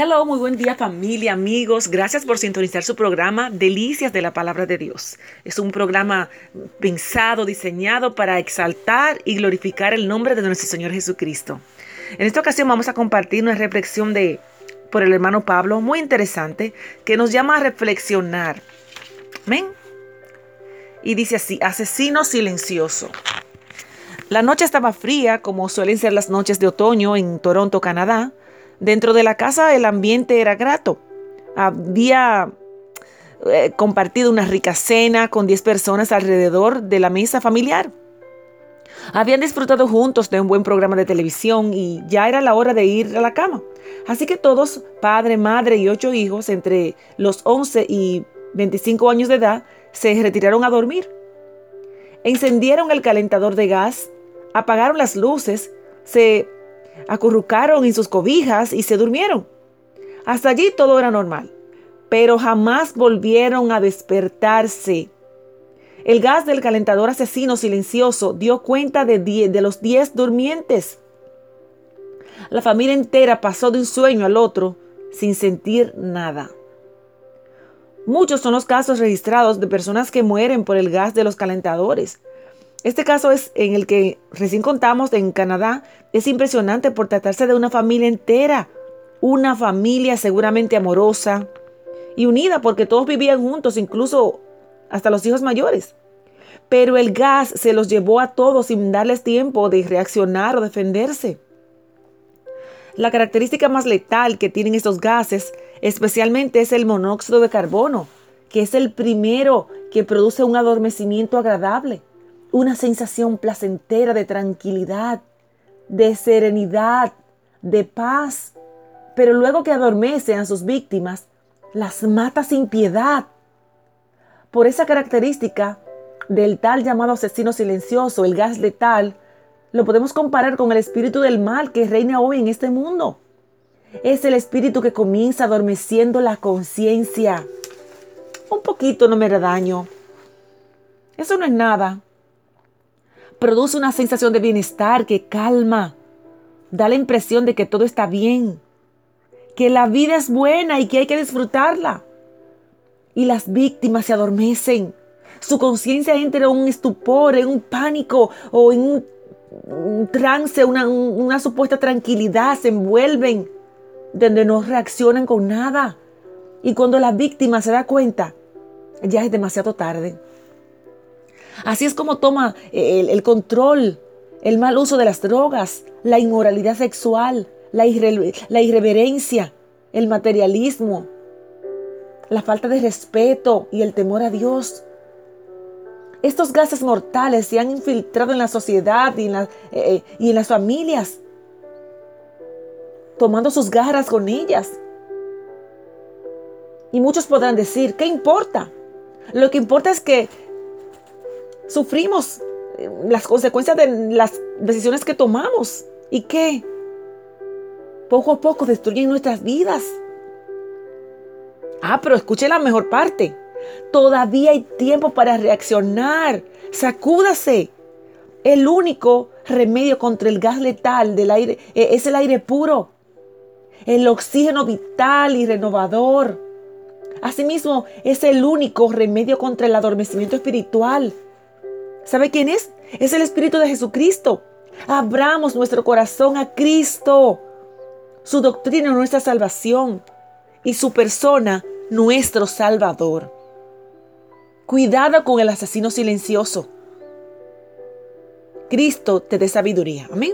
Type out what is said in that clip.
Hello, muy buen día familia, amigos. Gracias por sintonizar su programa Delicias de la Palabra de Dios. Es un programa pensado, diseñado para exaltar y glorificar el nombre de nuestro Señor Jesucristo. En esta ocasión vamos a compartir una reflexión de por el hermano Pablo muy interesante que nos llama a reflexionar. Amén. Y dice así, asesino silencioso. La noche estaba fría, como suelen ser las noches de otoño en Toronto, Canadá. Dentro de la casa el ambiente era grato. Había eh, compartido una rica cena con 10 personas alrededor de la mesa familiar. Habían disfrutado juntos de un buen programa de televisión y ya era la hora de ir a la cama. Así que todos, padre, madre y ocho hijos entre los 11 y 25 años de edad, se retiraron a dormir. Encendieron el calentador de gas, apagaron las luces, se acurrucaron en sus cobijas y se durmieron. Hasta allí todo era normal, pero jamás volvieron a despertarse. El gas del calentador asesino silencioso dio cuenta de, los diez durmientes. La familia entera pasó de un sueño al otro sin sentir nada. Muchos son los casos registrados de personas que mueren por el gas de los calentadores. Este caso es en el que recién contamos en Canadá. Es impresionante por tratarse de una familia entera, una familia seguramente amorosa y unida porque todos vivían juntos, incluso hasta los hijos mayores. Pero el gas se los llevó a todos sin darles tiempo de reaccionar o defenderse. La característica más letal que tienen estos gases especialmente es el monóxido de carbono, que es el primero que produce un adormecimiento agradable una sensación placentera de tranquilidad, de serenidad, de paz. Pero luego que adormece a sus víctimas, las mata sin piedad. Por esa característica del tal llamado asesino silencioso, el gas letal, lo podemos comparar con el espíritu del mal que reina hoy en este mundo. Es el espíritu que comienza adormeciendo la conciencia. Un poquito no me hará daño. Eso no es nada produce una sensación de bienestar que calma, da la impresión de que todo está bien, que la vida es buena y que hay que disfrutarla. Y las víctimas se adormecen, su conciencia entra en un estupor, en un pánico o en un, trance, una, una supuesta tranquilidad, se envuelven, donde no reaccionan con nada. Y cuando la víctima se da cuenta, ya es demasiado tarde. Así es como toma eh, el, control, el mal uso de las drogas, la inmoralidad sexual, la, irreverencia, el materialismo, la falta de respeto y el temor a Dios. Estos gases mortales se han infiltrado en la sociedad y en, eh, eh, y en, las familias, tomando sus garras con ellas. Y muchos podrán decir, ¿qué importa? Lo que importa es que Sufrimos eh, las consecuencias de las decisiones que tomamos. ¿Y qué? Poco a poco destruyen nuestras vidas. Ah, pero escuche la mejor parte. Todavía hay tiempo para reaccionar. Sacúdase. El único remedio contra el gas letal del aire eh, es el aire puro. El oxígeno vital y renovador. Asimismo, es el único remedio contra el adormecimiento espiritual. ¿Sabe quién es? Es el Espíritu de Jesucristo. Abramos nuestro corazón a Cristo. Su doctrina nuestra salvación y su persona nuestro Salvador. Cuidado con el asesino silencioso. Cristo te dé sabiduría. Amén.